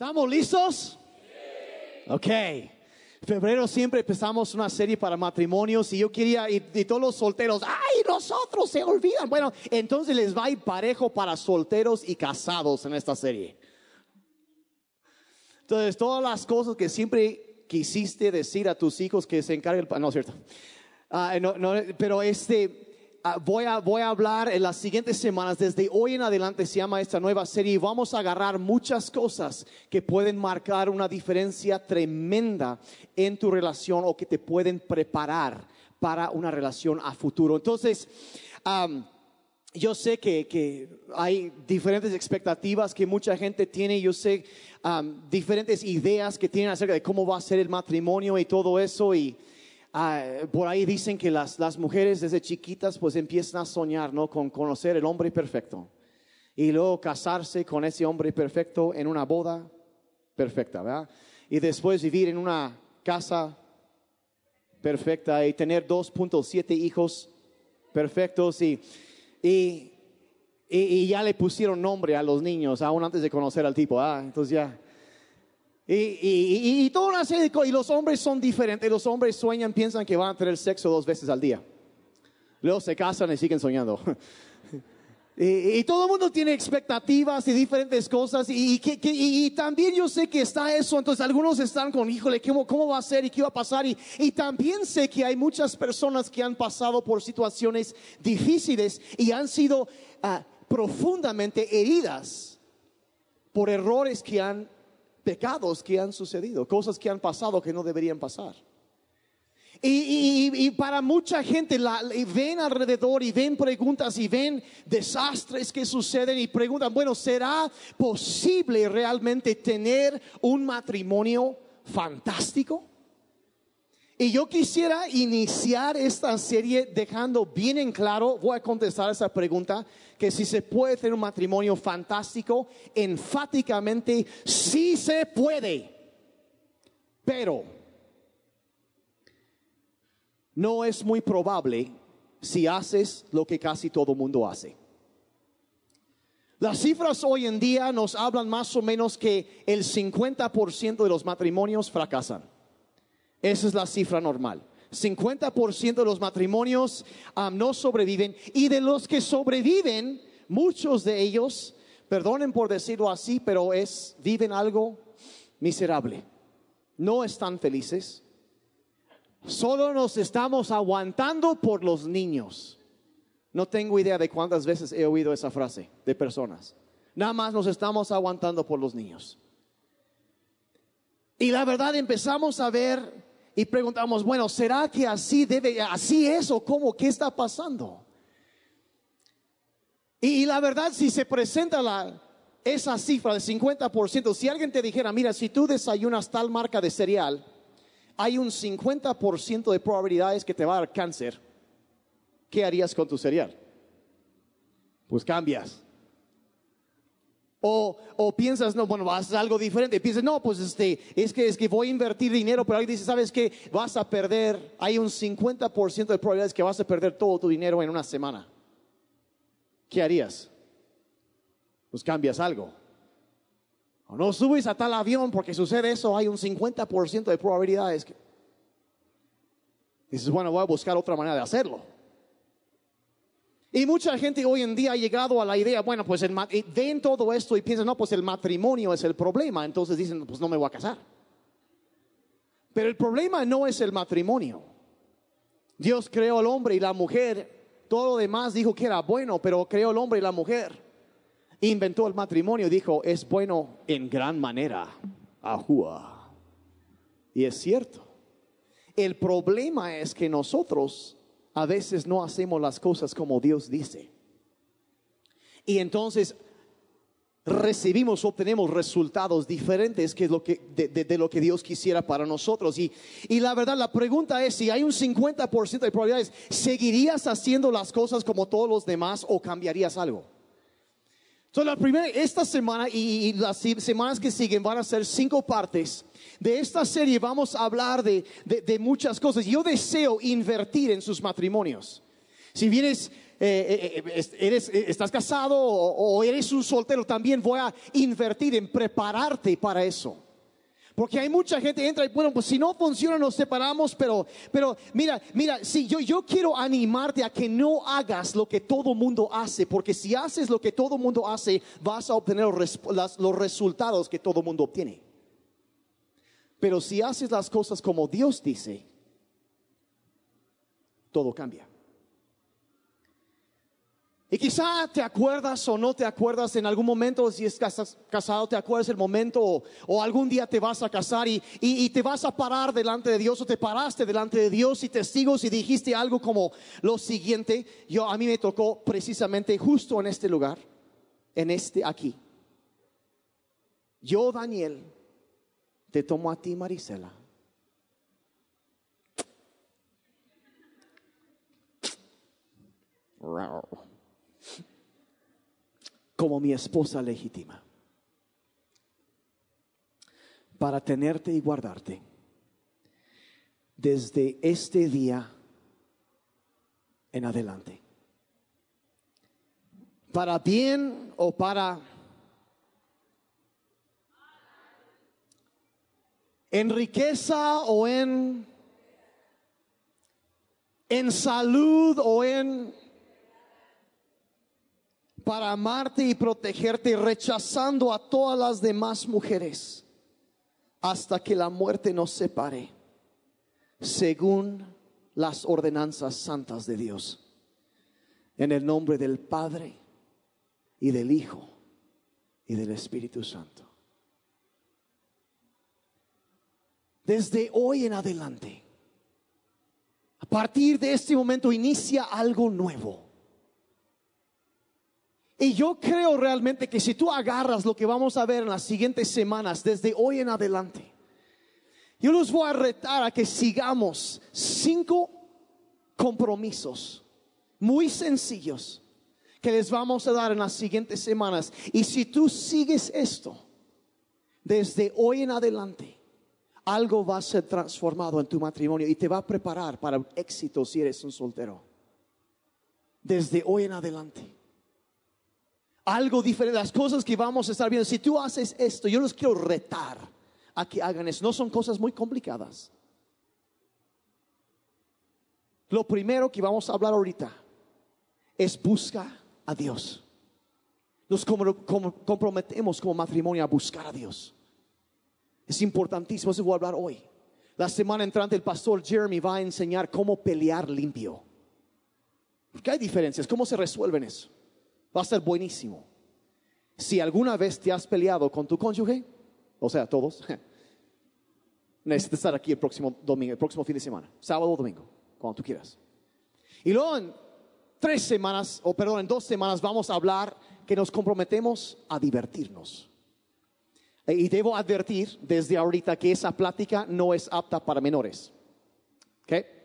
¿Estamos listos? Ok. Febrero siempre empezamos una serie para matrimonios y yo quería, y, todos los solteros, ¡ay, nosotros se olvidan! Bueno, entonces les va a ir parejo para solteros y casados en esta serie. Entonces, todas las cosas que siempre quisiste decir a tus hijos que se encarguen, no es cierto. Ah, no, no, pero este, voy, a, voy a hablar en las siguientes semanas, desde hoy en adelante se llama esta nueva serie y vamos a agarrar muchas cosas que pueden marcar una diferencia tremenda en tu relación o que te pueden preparar para una relación a futuro. Entonces, am, yo sé que, que hay diferentes expectativas que mucha gente tiene, yo sé am, diferentes ideas que tienen acerca de cómo va a ser el matrimonio y todo eso y ah, por ahí dicen que las, las mujeres desde chiquitas pues empiezan a soñar, ¿no? Con conocer el hombre perfecto y luego casarse con ese hombre perfecto en una boda perfecta, ¿verdad? Y después vivir en una casa perfecta y tener 2.7 hijos perfectos y, y, y, y ya le pusieron nombre a los niños aún antes de conocer al tipo, ah, entonces ya. Y, y, y, y toda una de y los hombres son diferentes, los hombres sueñan, piensan que van a tener sexo dos veces al día. Luego se casan y siguen soñando. Y, todo el mundo tiene expectativas y diferentes cosas. Y, que, que- y- también yo sé que está eso. Entonces algunos están con, híjole, ¿cómo, cómo va a ser y qué va a pasar? Y, y también sé que hay muchas personas que han pasado por situaciones difíciles y han sido ah, profundamente heridas por errores que han, pecados que han sucedido, cosas que han pasado que no deberían pasar. Y, para mucha gente ven alrededor y ven preguntas y ven desastres que suceden y preguntan, bueno, ¿será posible realmente tener un matrimonio fantástico? Y yo quisiera iniciar esta serie dejando bien en claro, voy a contestar esa pregunta, que si se puede tener un matrimonio fantástico, enfáticamente sí se puede. Pero no es muy probable si haces lo que casi todo mundo hace. Las cifras hoy en día nos hablan más o menos que el 50% de los matrimonios fracasan. Esa es la cifra normal. 50% de los matrimonios ah, no sobreviven y de los que sobreviven, muchos de ellos, perdonen por decirlo así, pero es viven algo miserable. No están felices. Solo nos estamos aguantando por los niños. No tengo idea de cuántas veces he oído esa frase de personas. Nada más nos estamos aguantando por los niños. Y la verdad empezamos a ver y preguntamos, bueno, ¿será que así debe, así es o cómo? ¿Qué está pasando? Y, la verdad, si se presenta la, esa cifra de 50%, si alguien te dijera, mira, si tú desayunas tal marca de cereal, hay un 50% de probabilidades que te va a dar cáncer, ¿qué harías con tu cereal? Pues cambias. O, o piensas, no, bueno, vas a algo diferente. Piensas, no, pues este, es que, es que voy a invertir dinero, pero alguien dice, ¿sabes qué? Vas a perder, hay un 50% de probabilidades que vas a perder todo tu dinero en una semana. ¿Qué harías? Pues cambias algo. O no subes a tal avión porque sucede eso, hay un 50% de probabilidades. Que... Dices, bueno, voy a buscar otra manera de hacerlo. Y mucha gente hoy en día ha llegado a la idea, bueno, pues el, ven todo esto y piensan, no, pues el matrimonio es el problema. Entonces dicen, pues no me voy a casar. Pero el problema no es el matrimonio. Dios creó al hombre y la mujer. Todo lo demás dijo que era bueno, pero creó el hombre y la mujer. Inventó el matrimonio dijo, es bueno en gran manera. Ajúa. Y es cierto. El problema es que nosotros a veces no hacemos las cosas como Dios dice. Y entonces recibimos, obtenemos resultados diferentes que lo que, de, de- de lo que Dios quisiera para nosotros. Y, y la verdad, la pregunta es, si hay un 50% de probabilidades, ¿seguirías haciendo las cosas como todos los demás o cambiarías algo? Entonces, la primera, esta semana y, las semanas que siguen van a ser cinco partes. De esta serie vamos a hablar de, de- muchas cosas. Yo deseo invertir en sus matrimonios. Si vienes eh, eh, eres, estás casado o, eres un soltero, también voy a invertir en prepararte para eso. Porque hay mucha gente entra y bueno, pues si no funciona nos separamos, pero, pero mira, mira, si yo, yo quiero animarte a que no hagas lo que todo mundo hace, porque si haces lo que todo mundo hace, vas a obtener los, los resultados que todo mundo obtiene. Pero si haces las cosas como Dios dice, todo cambia. Y quizá te acuerdas o no te acuerdas en algún momento, si estás casado, te acuerdas el momento o, algún día te vas a casar y, y, te vas a parar delante de Dios o te paraste delante de Dios y testigos y dijiste algo como lo siguiente. Yo a mí me tocó precisamente justo en este lugar, en este aquí. Yo, Daniel, te tomo a ti, Marisela. Como mi esposa legítima. Para tenerte y guardarte. Desde este día en adelante. Para bien o para en riqueza o en, en salud o en para amarte y protegerte, rechazando a todas las demás mujeres hasta que la muerte nos separe, según las ordenanzas santas de Dios. En el nombre del Padre y del Hijo y del Espíritu Santo. desde hoy en adelante. A partir de este momento inicia algo nuevo. Y yo creo realmente que si tú agarras lo que vamos a ver en las siguientes semanas, desde hoy en adelante, yo los voy a retar a que sigamos cinco compromisos muy sencillos que les vamos a dar en las siguientes semanas. Y si tú sigues esto desde hoy en adelante, algo va a ser transformado en tu matrimonio y te va a preparar para éxito si eres un soltero. Desde hoy en adelante. Algo diferente, las cosas que vamos a estar viendo. Si tú haces esto, yo los quiero retar a que hagan eso. No son cosas muy complicadas. Lo primero que vamos a hablar ahorita es busca a Dios. Nos comprometemos como matrimonio a buscar a Dios. Es importantísimo, eso voy a hablar hoy. La semana entrante el pastor Jeremy va a enseñar cómo pelear limpio. Porque hay diferencias, ¿cómo se resuelven eso? Va a ser buenísimo. Si alguna vez te has peleado con tu cónyuge, o sea, todos, necesitas estar aquí el próximo domingo, el próximo fin de semana, sábado o domingo, cuando tú quieras. Y luego en tres semanas, o perdón, en dos semanas vamos a hablar que nos comprometemos a divertirnos. Y debo advertir desde ahorita que esa plática no es apta para menores. ¿Ok?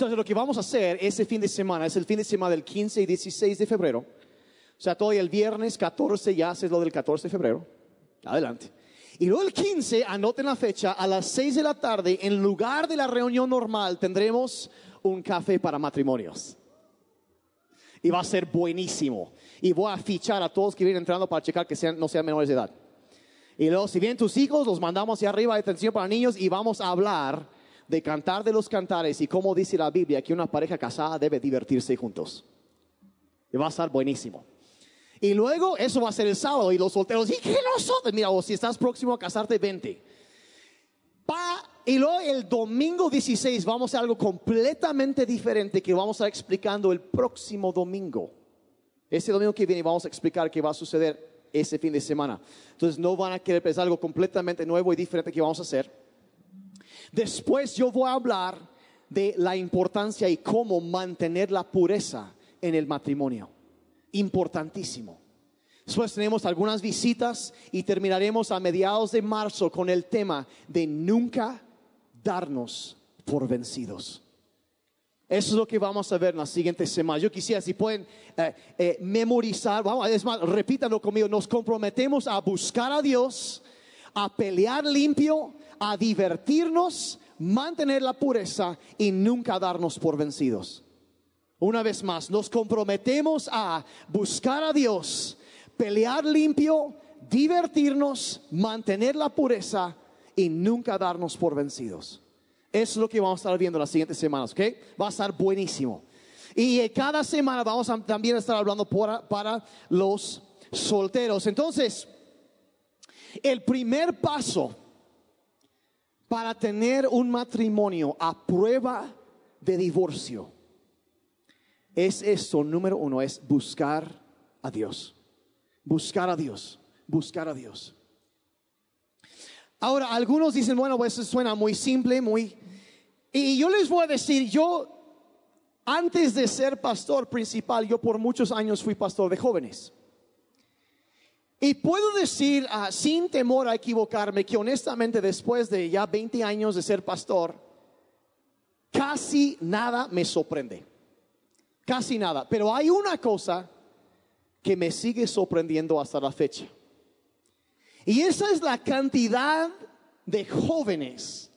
Entonces lo que vamos a hacer ese fin de semana es el fin de semana del 15 y 16 de febrero. O sea, todo el viernes 14 ya haces lo del 14 de febrero. Adelante. Y luego el 15, anoten la fecha, a las 6 de la tarde, en lugar de la reunión normal, tendremos un café para matrimonios. Y va a ser buenísimo. Y voy a fichar a todos que vienen entrando para checar que sean, no sean menores de edad. Y luego, si vienen tus hijos, los mandamos hacia arriba atención para niños y vamos a hablar de cantar de los cantares y cómo dice la Biblia que una pareja casada debe divertirse juntos. Y va a estar buenísimo. Y luego eso va a ser el sábado y los solteros, ¿y qué nosotros? Mira, o si estás próximo a casarte, vente. Pa, y luego el domingo 16 vamos a algo completamente diferente que vamos a estar explicando el próximo domingo. Ese domingo que viene vamos a explicar qué va a suceder ese fin de semana. Entonces no van a querer pensar algo completamente nuevo y diferente que vamos a hacer. Después yo voy a hablar de la importancia y cómo mantener la pureza en el matrimonio. Importantísimo. Después tenemos algunas visitas y terminaremos a mediados de marzo con el tema de nunca darnos por vencidos. Eso es lo que vamos a ver en las siguientes semanas. Yo quisiera, si pueden eh, eh, memorizar, vamos, es más, repítanlo conmigo, nos comprometemos a buscar a Dios, a pelear limpio, a divertirnos, mantener la pureza y nunca darnos por vencidos. Una vez más, nos comprometemos a buscar a Dios, pelear limpio, divertirnos, mantener la pureza y nunca darnos por vencidos. Es lo que vamos a estar viendo las siguientes semanas, ¿ok? Va a estar buenísimo. Y eh, cada semana vamos a también estar hablando para los solteros. Entonces, el primer paso para tener un matrimonio a prueba de divorcio es esto, número uno, es buscar a Dios. Buscar a Dios, buscar a Dios. Ahora, algunos dicen, bueno, pues eso suena muy simple, muy... Y yo les voy a decir, yo, antes de ser pastor principal, yo por muchos años fui pastor de jóvenes. Y puedo decir, ah, sin temor a equivocarme, que honestamente después de ya 20 años de ser pastor, casi nada me sorprende. Casi nada. Pero hay una cosa que me sigue sorprendiendo hasta la fecha. Y esa es la cantidad de jóvenes.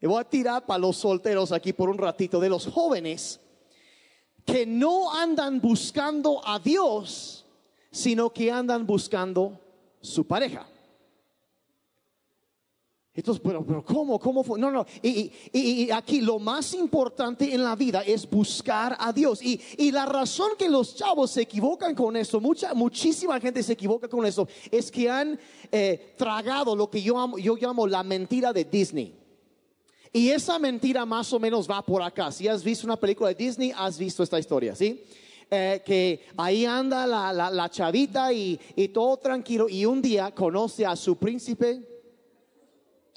Y voy a tirar para los solteros aquí por un ratito, de los jóvenes que no andan buscando a Dios, sino que andan buscando su pareja. Entonces, pero, pero ¿cómo? ¿Cómo fue? No, no. Y, y, aquí lo más importante en la vida es buscar a Dios. Y, y la razón que los chavos se equivocan con esto, mucha, muchísima gente se equivoca con eso, es que han eh, tragado lo que yo, yo llamo la mentira de Disney. Y esa mentira más o menos va por acá. Si has visto una película de Disney, has visto esta historia, ¿sí? Eh, que ahí anda la, la, la chavita y, y todo tranquilo y un día conoce a su príncipe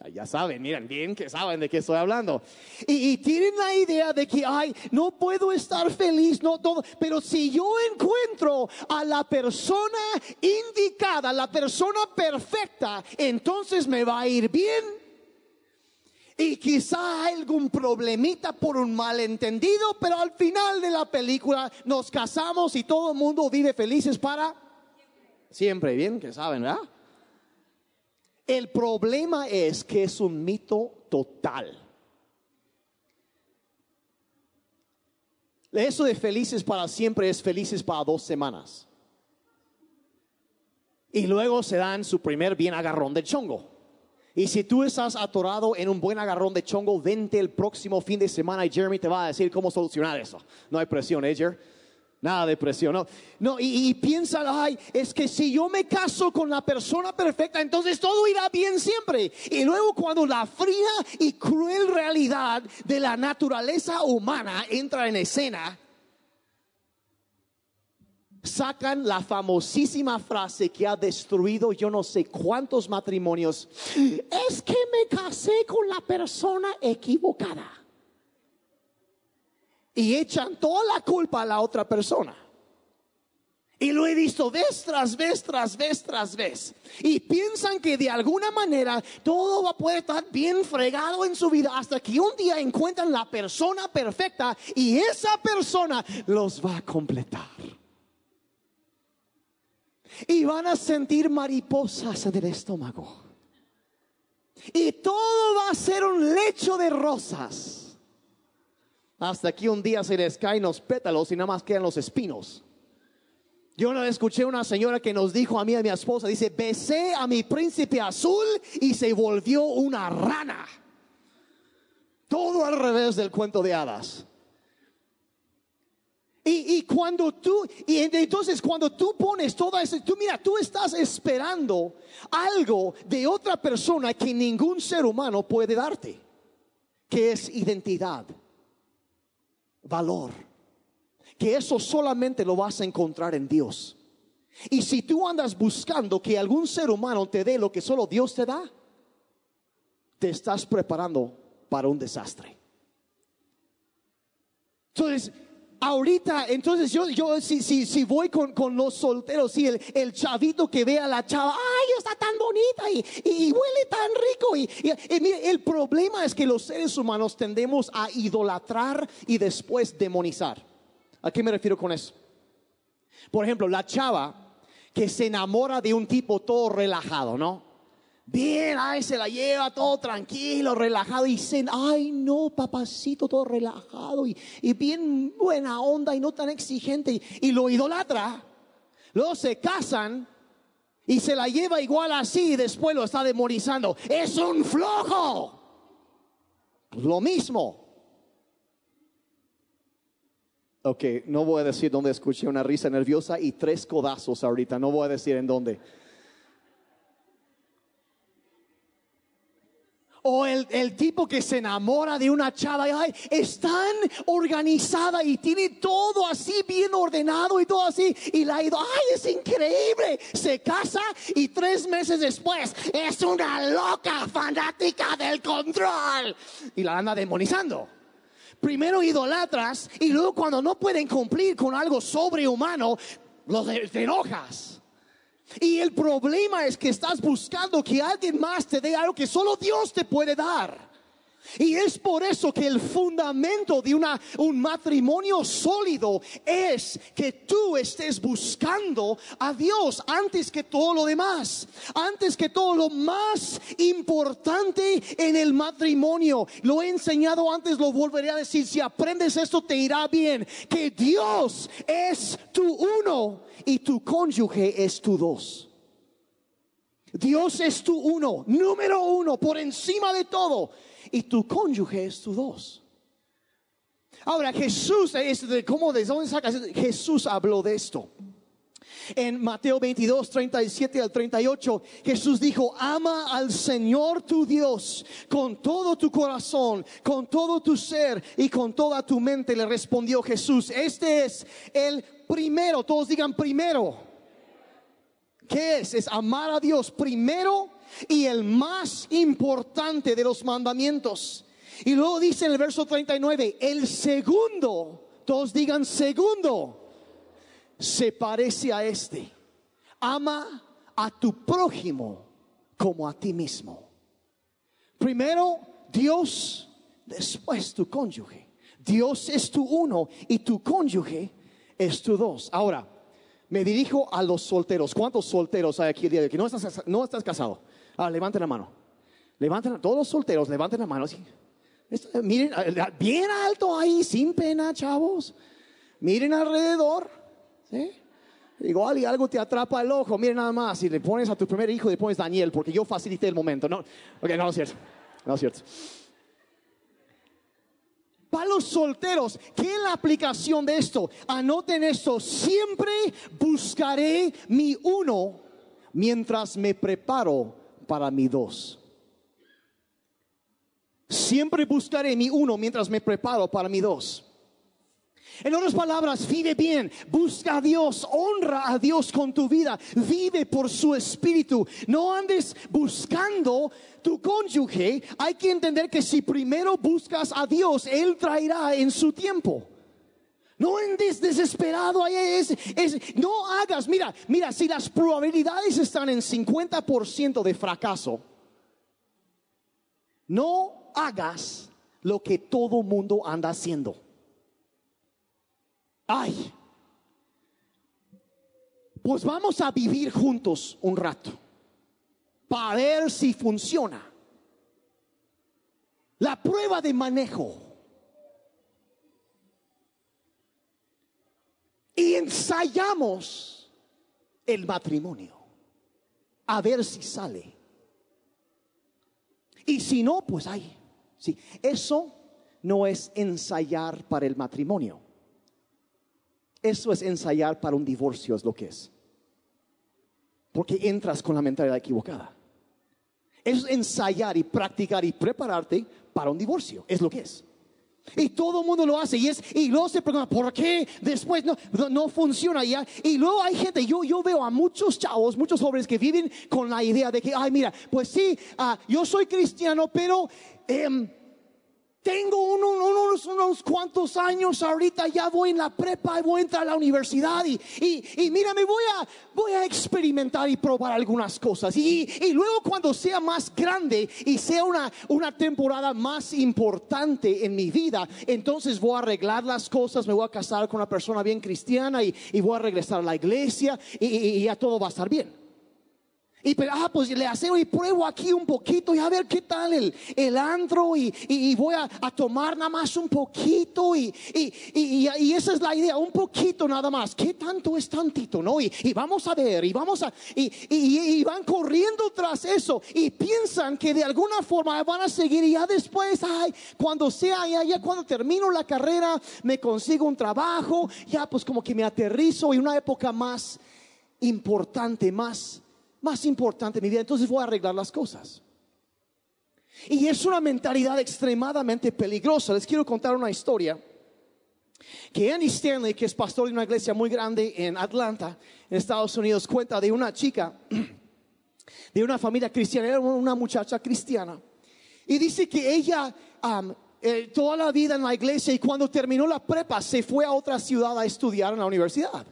ya saben, miren, bien que saben de qué estoy hablando. Y, tienen la idea de que, ay, no puedo estar feliz, no todo. Pero si yo encuentro a la persona indicada, la persona perfecta, entonces me va a ir bien. Y quizá algún problemita por un malentendido, pero al final de la película nos casamos y todo el mundo vive felices para siempre. Bien que saben, ¿verdad? El problema es que es un mito total. Eso de felices para siempre es felices para dos semanas. Y luego se dan su primer bien agarrón de chongo. Y si tú estás atorado en un buen agarrón de chongo, vente el próximo fin de semana y Jeremy te va a decir cómo solucionar eso. No hay presión, ¿eh? Nada de presión, no. No, y, piensa, ay, es que si yo me caso con la persona perfecta, entonces todo irá bien siempre. Y luego cuando la fría y cruel realidad de la naturaleza humana entra en escena, sacan la famosísima frase que ha destruido yo no sé cuántos matrimonios. Es que me casé con la persona equivocada y echan toda la culpa a la otra persona. Y lo he visto vez tras vez, tras vez, tras vez. Y piensan que de alguna manera todo va a poder estar bien fregado en su vida hasta que un día encuentran la persona perfecta y esa persona los va a completar. Y van a sentir mariposas en el estómago. Y todo va a ser un lecho de rosas hasta aquí un día se les caen los pétalos y nada más quedan los espinos. Yo no escuché una señora que nos dijo a mí a mi esposa, dice, besé a mi príncipe azul y se volvió una rana. Todo al revés del cuento de hadas. Y, cuando tú, y entonces cuando tú pones todo eso, tú mira, tú estás esperando algo de otra persona que ningún ser humano puede darte, que es identidad valor. Que eso solamente lo vas a encontrar en Dios. Y si tú andas buscando que algún ser humano te dé lo que solo Dios te da, te estás preparando para un desastre. Entonces, ahorita, entonces yo, yo si, si, si voy con, con los solteros, si el, el, chavito que ve a la chava, ay, está tan bonita y, y, huele tan rico. Y, y, mire, el problema es que los seres humanos tendemos a idolatrar y después demonizar. ¿A qué me refiero con eso? Por ejemplo, la chava que se enamora de un tipo todo relajado, ¿no? Bien, ay, se la lleva todo tranquilo, relajado y dicen, ay, no, papacito, todo relajado y, y bien buena onda y no tan exigente y, y lo idolatra. Luego se casan y se la lleva igual así y después lo está demonizando. Es un flojo. Lo mismo. Ok, no voy a decir dónde escuché una risa nerviosa y tres codazos ahorita, no voy a decir en dónde. O el, el, tipo que se enamora de una chava ay, es tan organizada y tiene todo así bien ordenado y todo así. Y la ha ido, ay, es increíble. Se casa y tres meses después es una loca fanática del control. Y la anda demonizando. Primero idolatras y luego cuando no pueden cumplir con algo sobrehumano, los te enojas. Y el problema es que estás buscando que alguien más te dé algo que solo Dios te puede dar. Y es por eso que el fundamento de una, un matrimonio sólido es que tú estés buscando a Dios antes que todo lo demás, antes que todo lo más importante en el matrimonio. Lo he enseñado antes, lo volveré a decir, si aprendes esto te irá bien, que Dios es tu uno y tu cónyuge es tu dos. Dios es tu uno, número uno, por encima de todo y tu cónyuge es tu dos. Ahora Jesús, ¿cómo de dónde sacas? Jesús habló de esto. En Mateo 22, 37 al 38, Jesús dijo, ama al Señor tu Dios con todo tu corazón, con todo tu ser y con toda tu mente. Le respondió Jesús, este es el primero, todos digan primero. ¿Qué es? Es amar a Dios primero y el más importante de los mandamientos. Y luego dice en el verso 39, el segundo, todos digan segundo, se parece a este. Ama a tu prójimo como a ti mismo. Primero Dios, después tu cónyuge. Dios es tu uno y tu cónyuge es tu dos. Ahora, me dirijo a los solteros. ¿Cuántos solteros hay aquí el día de hoy? no no estás casado. Ah, levanten la mano. Levanten, todos los solteros, levanten la mano. Miren, bien alto ahí, sin pena, chavos. Miren alrededor. ¿sí? Igual y algo te atrapa el ojo, miren nada más. Si le pones a tu primer hijo, le pones Daniel, porque yo facilité el momento. No, ok, no es cierto. No es cierto. Para los solteros, ¿qué es la aplicación de esto? Anoten esto. Siempre buscaré mi uno mientras me preparo para mi dos. Siempre buscaré mi uno mientras me preparo para mi dos. En otras palabras, vive bien, busca a Dios, honra a Dios con tu vida, vive por su espíritu. No andes buscando tu cónyuge. Hay que entender que si primero buscas a Dios, Él traerá en su tiempo. No andes desesperado, es, es, no hagas, mira, mira, si las probabilidades están en 50% de fracaso, no hagas lo que todo mundo anda haciendo. Ay, pues vamos a vivir juntos un rato para ver si funciona. La prueba de manejo y ensayamos el matrimonio a ver si sale. Y si no, pues hay. Sí, eso no es ensayar para el matrimonio. Eso es ensayar para un divorcio, es lo que es. Porque entras con la mentalidad equivocada. Es ensayar y practicar y prepararte para un divorcio, es lo que es. Y todo el mundo lo hace y es y luego se pregunta por qué después no, no, funciona ya. Y luego hay gente, yo, yo veo a muchos chavos, muchos jóvenes que viven con la idea de que, ay, mira, pues sí, uh, yo soy cristiano, pero eh, tengo unos, unos, cuantos años ahorita, ya voy en la prepa y voy a entrar a la universidad y, y, mira, me voy a, voy a experimentar y probar algunas cosas. Y, y luego cuando sea más grande y sea una, una temporada más importante en mi vida, entonces voy a arreglar las cosas, me voy a casar con una persona bien cristiana y, y voy a regresar a la iglesia y, y ya todo va a estar bien. Y pero, ah, pues le hacemos y pruebo aquí un poquito y a ver qué tal el, el antro y, y, voy a, tomar nada más un poquito y, y, y, esa es la idea, un poquito nada más. ¿Qué tanto es tantito, no? Y, vamos a ver y vamos a, y, van corriendo tras eso y piensan que de alguna forma van a seguir y ya después, ay, cuando sea, ya, ya cuando termino la carrera, me consigo un trabajo, ya pues como que me aterrizo y una época más importante, más más importante en mi vida, entonces voy a arreglar las cosas. Y es una mentalidad extremadamente peligrosa. Les quiero contar una historia que Andy Stanley, que es pastor de una iglesia muy grande en Atlanta, en Estados Unidos, cuenta de una chica, de una familia cristiana, era una muchacha cristiana. Y dice que ella eh, toda la vida en la iglesia y cuando terminó la prepa se fue a otra ciudad a estudiar en la universidad.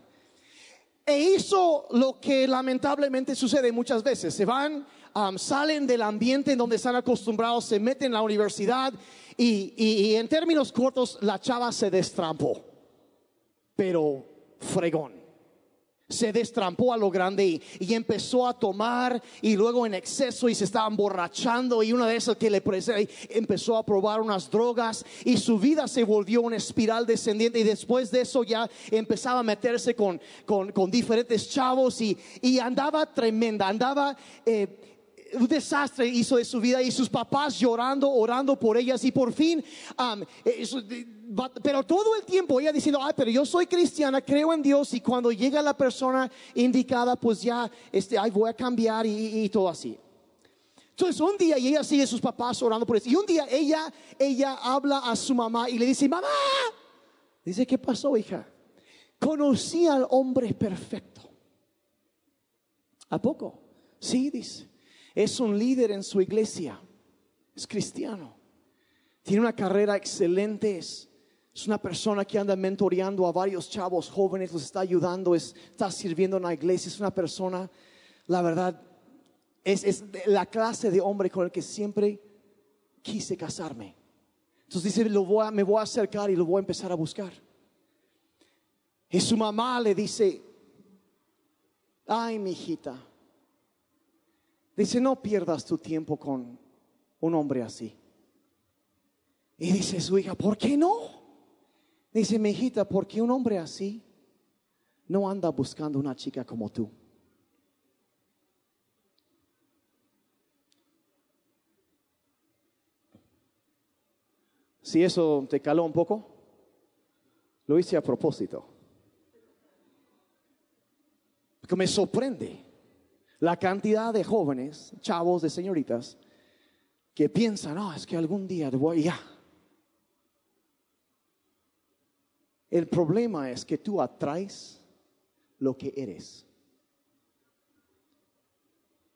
E hizo lo que lamentablemente sucede muchas veces. Se van, um, salen del ambiente en donde están acostumbrados, se meten en la universidad y, y en términos cortos la chava se destrampó. Pero fregón se destrampó a lo grande y, empezó a tomar y luego en exceso y se estaba emborrachando y una de esas que le empezó a probar unas drogas y su vida se volvió una espiral descendiente y después de eso ya empezaba a meterse con, con, diferentes chavos y, y, andaba tremenda, andaba... Eh, un desastre hizo de su vida y sus papás llorando, orando por ellas y por fin eh, pero todo el tiempo ella diciendo, ay, pero yo soy cristiana, creo en Dios y cuando llega la persona indicada, pues ya, este, ay, voy a cambiar y, todo así. Entonces un día y ella sigue sus papás orando por eso. Y un día ella, ella habla a su mamá y le dice, mamá, dice, ¿qué pasó, hija? Conocí al hombre perfecto. ¿A poco? Sí, dice. Es un líder en su iglesia. Es cristiano. Tiene una carrera excelente. Es, es una persona que anda mentoreando a varios chavos jóvenes, los está ayudando, está sirviendo en la iglesia. Es una persona, la verdad, es, la clase de hombre con el que siempre quise casarme. Entonces dice, lo voy me voy a acercar y lo voy a empezar a buscar. Y su mamá le dice, ay, mi hijita, dice, no pierdas tu tiempo con un hombre así. Y dice su hija, ¿por qué no? Dice, mi hijita, porque un hombre así no anda buscando una chica como tú. Si eso te caló un poco, lo hice a propósito. Porque me sorprende la cantidad de jóvenes, chavos, de señoritas, que piensan, no, es que algún día voy ya El problema es que tú atraes lo que eres.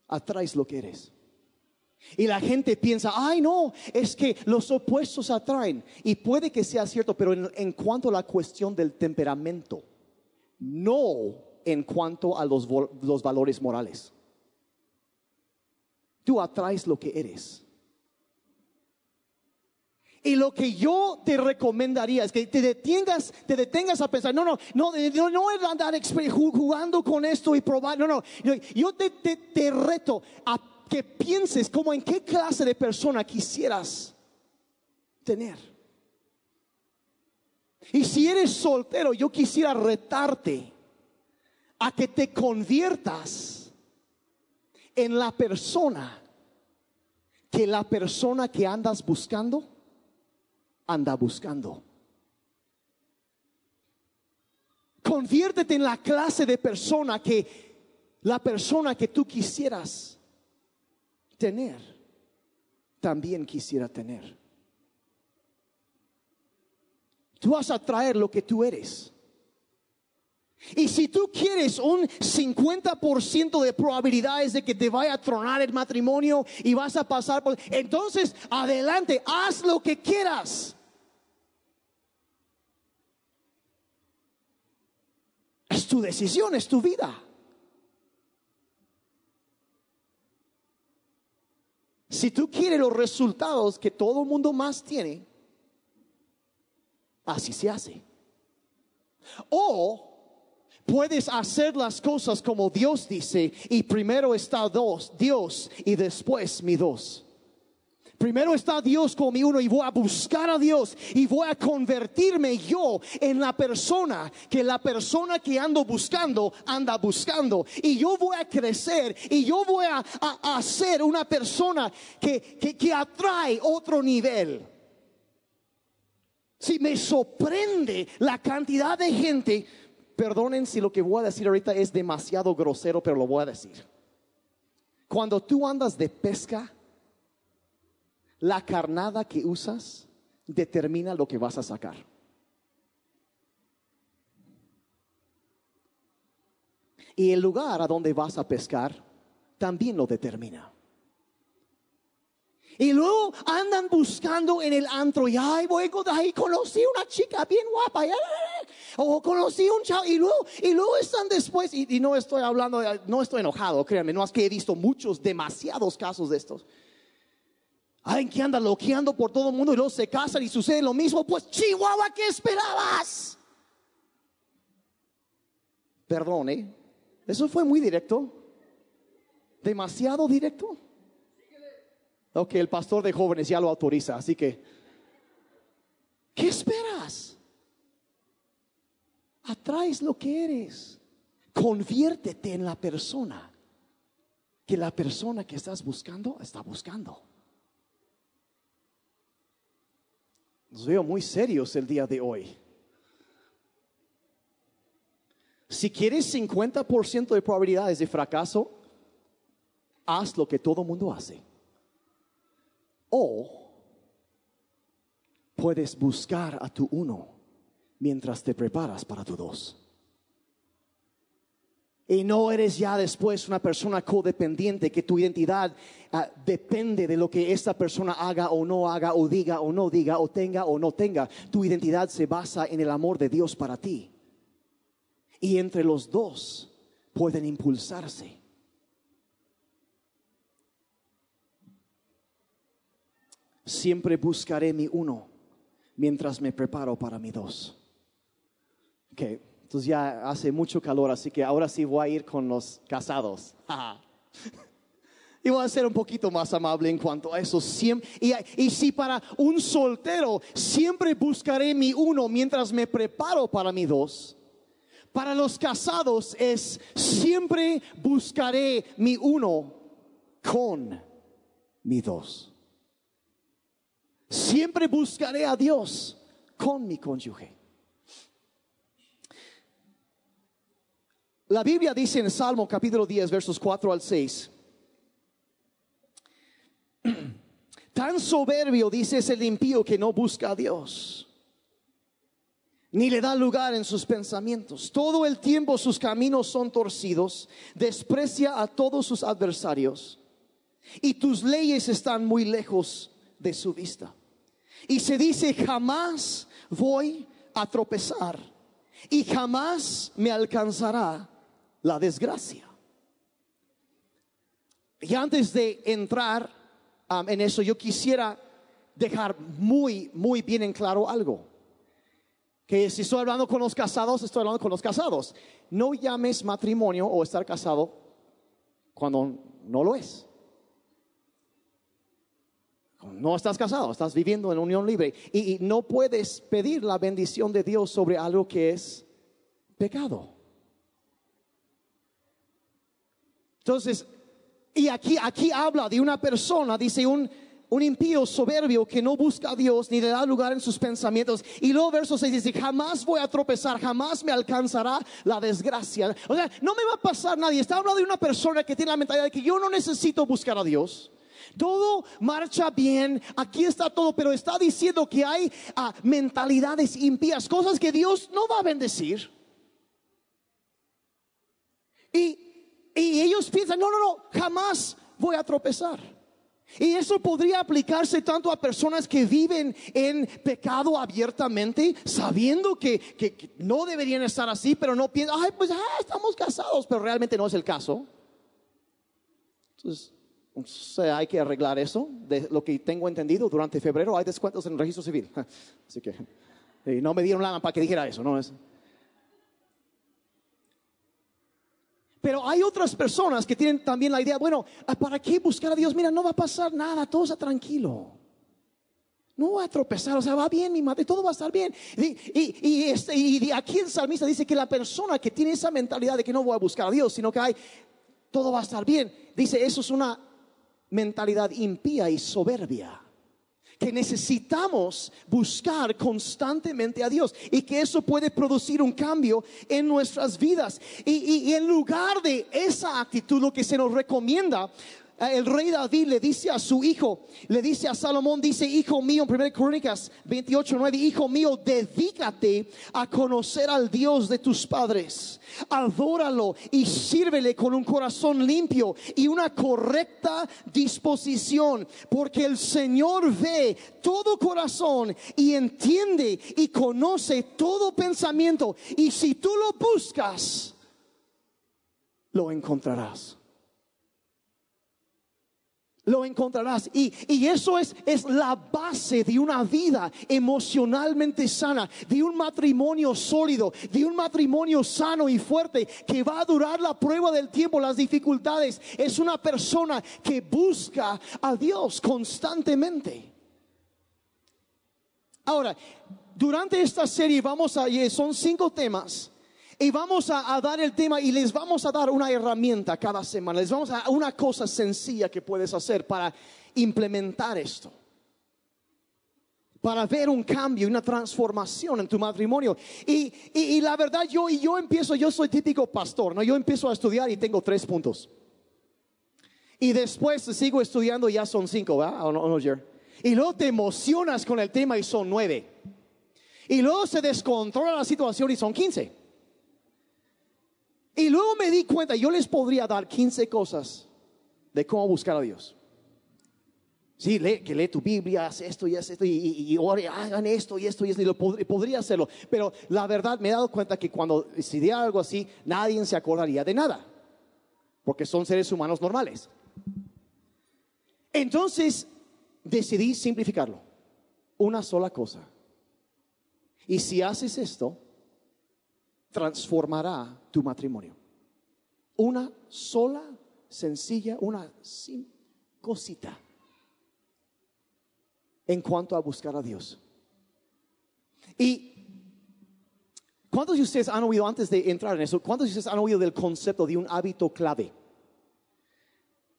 Atraes lo que eres. Y la gente piensa, ay no, es que los opuestos atraen. Y puede que sea cierto, pero en, cuanto a la cuestión del temperamento, no en cuanto a los, los valores morales. Tú atraes lo que eres. Y lo que yo te recomendaría es que te detengas, te detengas a pensar, no, no, no, no, es andar jugando con esto y probar, no, no, yo te, te reto a que pienses como en qué clase de persona quisieras tener. Y si eres soltero, yo quisiera retarte a que te conviertas en la persona que la persona que andas buscando anda buscando. Conviértete en la clase de persona que la persona que tú quisieras tener, también quisiera tener. Tú vas a traer lo que tú eres. Y si tú quieres un 50% de probabilidades de que te vaya a tronar el matrimonio y vas a pasar por... Entonces, adelante, haz lo que quieras. Es tu decisión, es tu vida. Si tú quieres los resultados que todo el mundo más tiene, así se hace. O puedes hacer las cosas como Dios dice y primero está dos, Dios y después mi dos. Primero está Dios como mi uno y voy a buscar a Dios y voy a convertirme yo en la persona que la persona que ando buscando anda buscando. Y yo voy a crecer y yo voy a, a, ser una persona que, que, que atrae otro nivel. Si me sorprende la cantidad de gente, perdonen si lo que voy a decir ahorita es demasiado grosero, pero lo voy a decir. Cuando tú andas de pesca, la carnada que usas determina lo que vas a sacar. Y el lugar a donde vas a pescar también lo determina. Y luego andan buscando en el antro y ay, voy ahí conocí una chica bien guapa. o conocí un chavo y luego, y luego están después, y, no estoy hablando, no estoy enojado, créanme, no es que he visto muchos, demasiados casos de estos. Alguien que anda loqueando por todo el mundo y luego se casan y sucede lo mismo. Pues Chihuahua, ¿qué esperabas? Perdón, ¿eh? Eso fue muy directo. Demasiado directo. Ok, el pastor de jóvenes ya lo autoriza, así que, ¿qué esperas? Atraes lo que eres. Conviértete en la persona que la persona que estás buscando está buscando. Nos veo muy serios el día de hoy. Si quieres 50% de probabilidades de fracaso, haz lo que todo mundo hace. O puedes buscar a tu uno mientras te preparas para tu dos. Y no eres ya después una persona codependiente, que tu identidad ah, depende de lo que esta persona haga o no haga, o diga o no diga, o tenga o no tenga. Tu identidad se basa en el amor de Dios para ti. Y entre los dos pueden impulsarse. Siempre buscaré mi uno mientras me preparo para mi dos. Okay. Entonces ya hace mucho calor, así que ahora sí voy a ir con los casados. y voy a ser un poquito más amable en cuanto a eso. Siempre, y, y, si para un soltero siempre buscaré mi uno mientras me preparo para mi dos, para los casados es siempre buscaré mi uno con mi dos. Siempre buscaré a Dios con mi cónyuge. La Biblia dice en Salmo capítulo 10, versos 4 al 6. Tan soberbio, dice, es el impío que no busca a Dios, ni le da lugar en sus pensamientos. Todo el tiempo sus caminos son torcidos, desprecia a todos sus adversarios, y tus leyes están muy lejos de su vista. Y se dice, jamás voy a tropezar, y jamás me alcanzará la desgracia. Y antes de entrar en eso, yo quisiera dejar muy, muy bien en claro algo. Que si estoy hablando con los casados, estoy hablando con los casados. No llames matrimonio o estar casado cuando no lo es. No estás casado, estás viviendo en unión libre. y no puedes pedir la bendición de Dios sobre algo que es pecado. Entonces, y aquí, aquí habla de una persona, dice un, un impío soberbio que no busca a Dios ni le da lugar en sus pensamientos. Y luego verso 6 dice, jamás voy a tropezar, jamás me alcanzará la desgracia. O sea, no me va a pasar nadie. Está hablando de una persona que tiene la mentalidad de que yo no necesito buscar a Dios. Todo marcha bien, aquí está todo, pero está diciendo que hay ah, mentalidades impías, cosas que Dios no va a bendecir. Y y ellos piensan, no, no, no, jamás voy a tropezar. Y eso podría aplicarse tanto a personas que viven en pecado abiertamente, sabiendo que, no deberían estar así, pero no piensan, ay, pues ah, estamos casados, pero realmente no es el caso. Entonces, hay que arreglar eso. De lo que tengo entendido, durante febrero hay descuentos en el registro civil. Así que, no me dieron la para que dijera eso, ¿no? Es, Pero hay otras personas que tienen también la idea, bueno, ¿para qué buscar a Dios? Mira, no va a pasar nada, todo está tranquilo. No va a tropezar, o sea, va bien mi madre, todo va a estar bien. Y, este, y aquí el salmista dice que la persona que tiene esa mentalidad de que no voy a buscar a Dios, sino que hay, todo va a estar bien, dice, eso es una mentalidad impía y soberbia que necesitamos buscar constantemente a Dios y que eso puede producir un cambio en nuestras vidas. Y, y, en lugar de esa actitud, lo que se nos recomienda el rey David le dice a su hijo, le dice a Salomón, dice, hijo mío, en 1 Crónicas 28, 9, hijo mío, dedícate a conocer al Dios de tus padres. Adóralo y sírvele con un corazón limpio y una correcta disposición, porque el Señor ve todo corazón y entiende y conoce todo pensamiento. Y si tú lo buscas, lo encontrarás lo encontrarás. Y, y, eso es, es la base de una vida emocionalmente sana, de un matrimonio sólido, de un matrimonio sano y fuerte que va a durar la prueba del tiempo, las dificultades. Es una persona que busca a Dios constantemente. Ahora, durante esta serie vamos a, son cinco temas y vamos a, dar el tema y les vamos a dar una herramienta cada semana. Les vamos a dar una cosa sencilla que puedes hacer para implementar esto. Para ver un cambio, una transformación en tu matrimonio. Y, la verdad, yo, yo empiezo, yo soy típico pastor, ¿no? Yo empiezo a estudiar y tengo tres puntos. Y después sigo estudiando y ya son cinco, ¿verdad? y luego te emocionas con el tema y son nueve. Y luego se descontrola la situación y son quince. Y luego me di cuenta, yo les podría dar 15 cosas de cómo buscar a Dios. Sí, que lee tu Biblia, haz esto y haz esto, y, hagan esto y esto y esto, y lo podría hacerlo. Pero la verdad me he dado cuenta que cuando decidí algo así, nadie se acordaría de nada, porque son seres humanos normales. Entonces decidí simplificarlo, una sola cosa. Y si haces esto, transformará tu matrimonio. Una sola, sencilla, una cosita en cuanto a buscar a Dios. Y ¿cuántos de ustedes han oído antes de entrar en eso? ¿Cuántos de ustedes han oído del concepto de un hábito clave?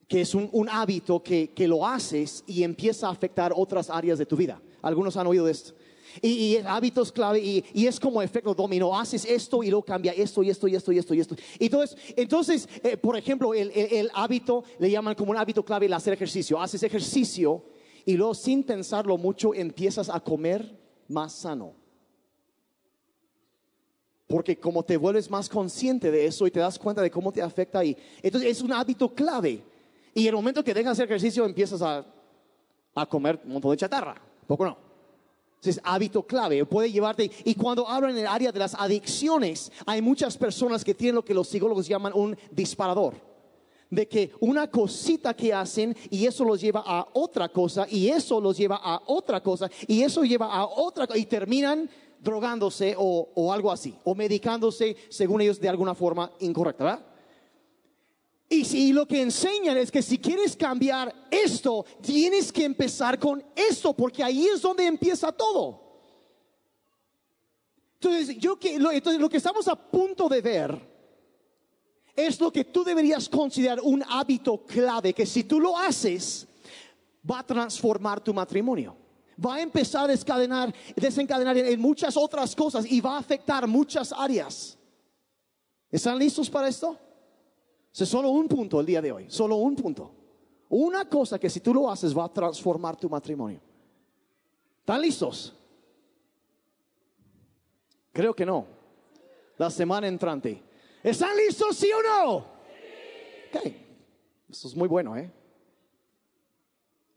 Que es un, hábito que, que lo haces y empieza a afectar otras áreas de tu vida. Algunos han oído esto. Y, hábitos clave y, es como efecto dominó. Haces esto y luego cambia esto y esto y esto y esto y esto. Entonces, entonces eh, por ejemplo, el, hábito le llaman como un hábito clave el hacer ejercicio. Haces ejercicio y luego sin pensarlo mucho empiezas a comer más sano. Porque como te vuelves más consciente de eso y te das cuenta de cómo te afecta y entonces es un hábito clave. Y el momento que dejas ejercicio empiezas a, a comer un montón de chatarra. Poco no es hábito clave, puede llevarte. Y cuando hablan en el área de las adicciones, hay muchas personas que tienen lo que los psicólogos llaman un disparador. De que una cosita que hacen y eso los lleva a otra cosa y eso los lleva a otra cosa y eso lleva a otra cosa y terminan drogándose o, o algo así, o medicándose según ellos de alguna forma incorrecta. Y si lo que enseñan es que si quieres cambiar esto, tienes que empezar con esto, porque ahí es donde empieza todo. Entonces, yo que, lo, entonces, lo que estamos a punto de ver es lo que tú deberías considerar un hábito clave, que si tú lo haces, va a transformar tu matrimonio. Va a empezar a desencadenar, en muchas otras cosas y va a afectar muchas áreas. ¿Están listos para esto? Es solo un punto el día de hoy, solo un punto. Una cosa que si tú lo haces va a transformar tu matrimonio. ¿Están listos? Creo que no. La semana entrante. ¿Están listos, sí o no? Ok. Eso es muy bueno, ¿eh?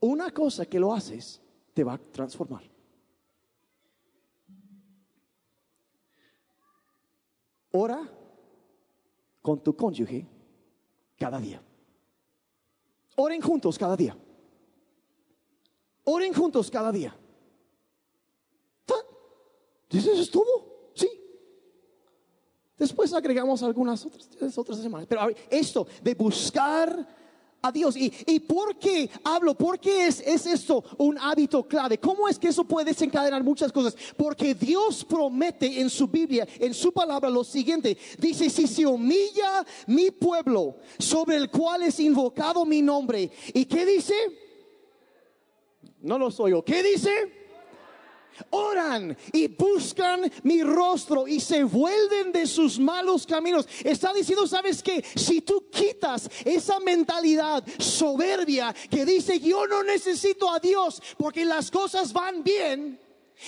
Una cosa que lo haces te va a transformar. Ora con tu cónyuge cada día. Oren juntos cada día. Oren juntos cada día. ¿Dices, es todo? Sí. Después agregamos algunas otras, otras semanas. Pero esto de buscar a Dios. ¿Y, y por qué hablo? ¿Por qué es, es esto un hábito clave? ¿Cómo es que eso puede desencadenar muchas cosas? Porque Dios promete en su Biblia, en su palabra, lo siguiente. Dice, si se humilla mi pueblo sobre el cual es invocado mi nombre. ¿Y qué dice? No lo soy yo. ¿Qué dice? Oran y buscan mi rostro y se vuelven de sus malos caminos. Está diciendo, ¿sabes que Si tú quitas esa mentalidad soberbia que dice, yo no necesito a Dios porque las cosas van bien.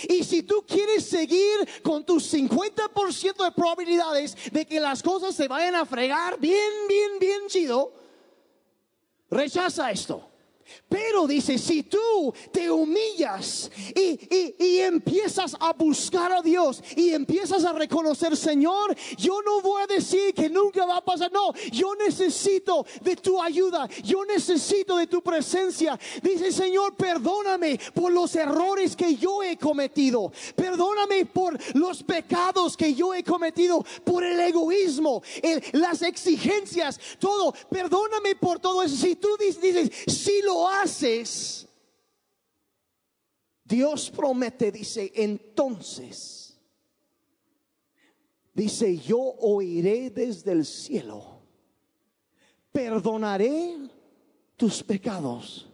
Y si tú quieres seguir con tus 50% de probabilidades de que las cosas se vayan a fregar bien, bien, bien chido, rechaza esto. Pero dice, si tú te humillas y, y, empiezas a buscar a Dios y empiezas a reconocer, Señor, yo no voy a decir que nunca va a pasar, no, yo necesito de tu ayuda, yo necesito de tu presencia. Dice, Señor, perdóname por los errores que yo he cometido, perdóname por los pecados que yo he cometido, por el egoísmo, las exigencias, todo, perdóname por todo eso. Si tú dices, dices si lo haces, Dios promete, dice, entonces, dice, yo oiré desde el cielo, perdonaré tus pecados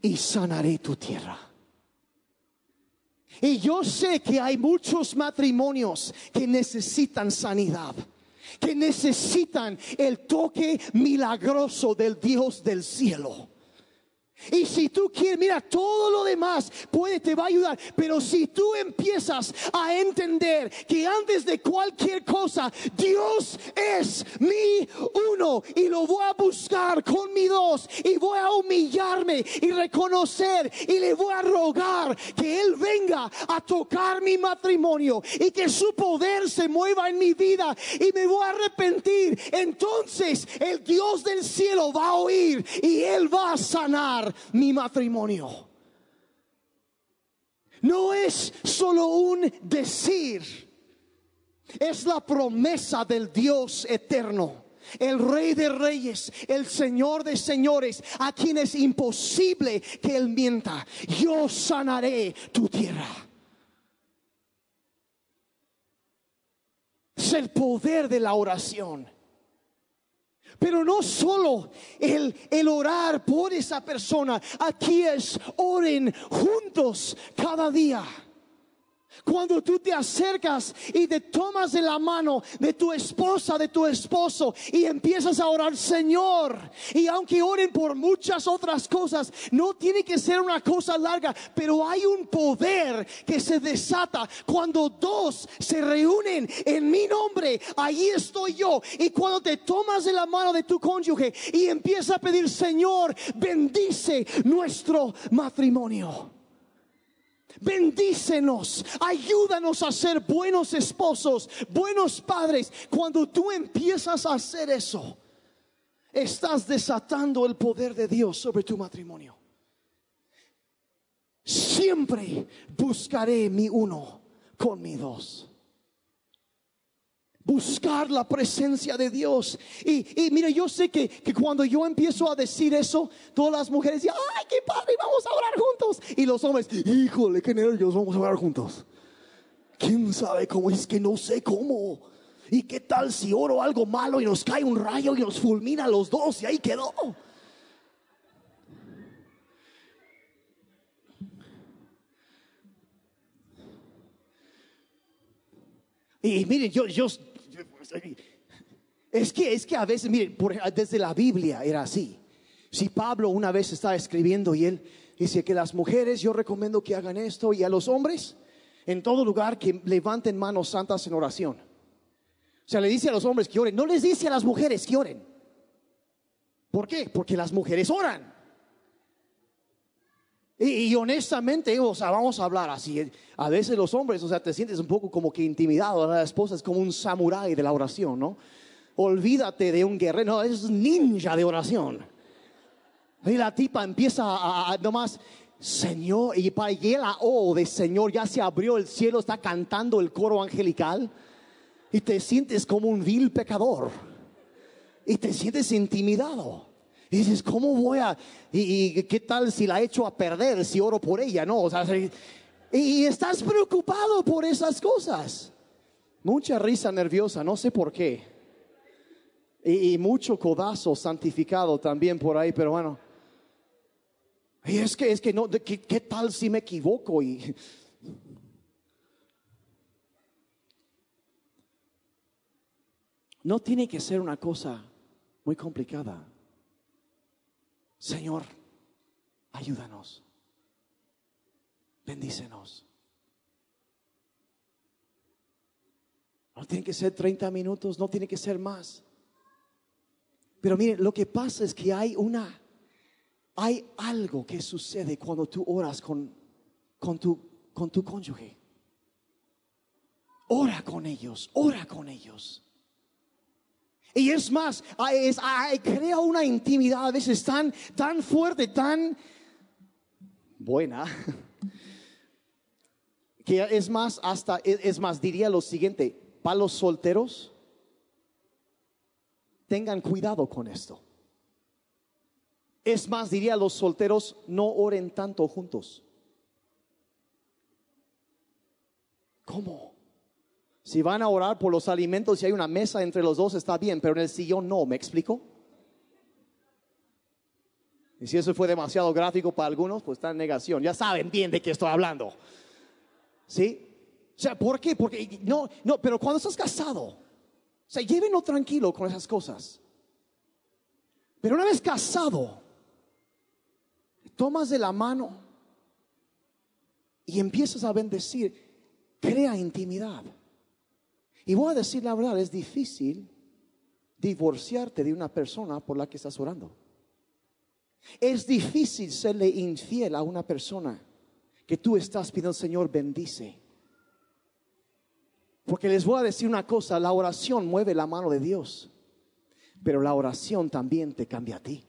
y sanaré tu tierra. Y yo sé que hay muchos matrimonios que necesitan sanidad que necesitan el toque milagroso del Dios del cielo. Y si tú quieres, mira, todo lo demás puede, te va a ayudar. Pero si tú empiezas a entender que antes de cualquier cosa, Dios es mi uno y lo voy a buscar con mi dos y voy a humillarme y reconocer y le voy a rogar que Él venga a tocar mi matrimonio y que su poder se mueva en mi vida y me voy a arrepentir. Entonces el Dios del cielo va a oír y Él va a sanar mi matrimonio. No es solo un decir, es la promesa del Dios eterno el rey de reyes, el señor de señores, a quien es imposible que él mienta. Yo sanaré tu tierra. Es el poder de la oración. Pero no solo el, el orar por esa persona, aquí es oren juntos cada día. Cuando tú te acercas y te tomas de la mano de tu esposa, de tu esposo y empiezas a orar, Señor, y aunque oren por muchas otras cosas, no tiene que ser una cosa larga, pero hay un poder que se desata cuando dos se reúnen en mi nombre, ahí estoy yo. Y cuando te tomas de la mano de tu cónyuge y empiezas a pedir, Señor, bendice nuestro matrimonio. Bendícenos, ayúdanos a ser buenos esposos, buenos padres. Cuando tú empiezas a hacer eso, estás desatando el poder de Dios sobre tu matrimonio. Siempre buscaré mi uno con mi dos buscar la presencia de Dios. Y, y mire, yo sé que, que, cuando yo empiezo a decir eso, todas las mujeres dicen, ay, qué padre, vamos a orar juntos. Y los hombres, híjole, qué nervios, vamos a orar juntos. ¿Quién sabe cómo? Es que no sé cómo. ¿Y qué tal si oro algo malo y nos cae un rayo y nos fulmina a los dos y ahí quedó? Y miren, yo, yo es que, es que a veces, miren, desde la Biblia era así. Si Pablo una vez estaba escribiendo y él dice que las mujeres yo recomiendo que hagan esto y a los hombres en todo lugar que levanten manos santas en oración. O sea, le dice a los hombres que oren, no les dice a las mujeres que oren. ¿Por qué? Porque las mujeres oran. Y, honestamente, o sea, vamos a hablar así. A veces los hombres, o sea, te sientes un poco como que intimidado. La esposa es como un samurái de la oración, ¿no? Olvídate de un guerrero, no, es ninja de oración. Y la tipa empieza a, nomás, Señor, y para llegar la O de Señor, ya se abrió el cielo, está cantando el coro angelical. y te sientes como un vil pecador y te sientes intimidado. Dices, ¿cómo voy a, y, qué tal si la echo a perder si oro por ella? No, o sea, y estás preocupado por esas cosas. Mucha risa nerviosa, no sé por qué. Y, mucho codazo santificado también por ahí, pero bueno. Y es que, es que no, ¿qué, qué tal si me equivoco? Y no tiene que ser una cosa muy complicada. Señor, ayúdanos. Bendícenos. No tiene que ser 30 minutos, no tiene que ser más. Pero miren, lo que pasa es que hay una, hay algo que sucede cuando tú oras con, con, tu, con tu cónyuge. Ora con ellos, ora con ellos. Y es más, crea una intimidad a veces tan, tan fuerte, tan buena, que es más, hasta, es más, diría lo siguiente, para los solteros, tengan cuidado con esto. Es más, diría los solteros, no oren tanto juntos. ¿Cómo? Si van a orar por los alimentos y hay una mesa entre los dos, está bien, pero en el sillón no, ¿me explico? Y si eso fue demasiado gráfico para algunos, pues está en negación. Ya saben bien de qué estoy hablando. ¿Sí? O sea, ¿por qué? Porque no, no, pero cuando estás casado, o sea, llévenlo tranquilo con esas cosas. Pero una vez casado, tomas de la mano y empiezas a bendecir, crea intimidad. Y voy a decir la verdad, es difícil divorciarte de una persona por la que estás orando. Es difícil serle infiel a una persona que tú estás pidiendo, Señor, bendice. Porque les voy a decir una cosa, la oración mueve la mano de Dios, pero la oración también te cambia a ti,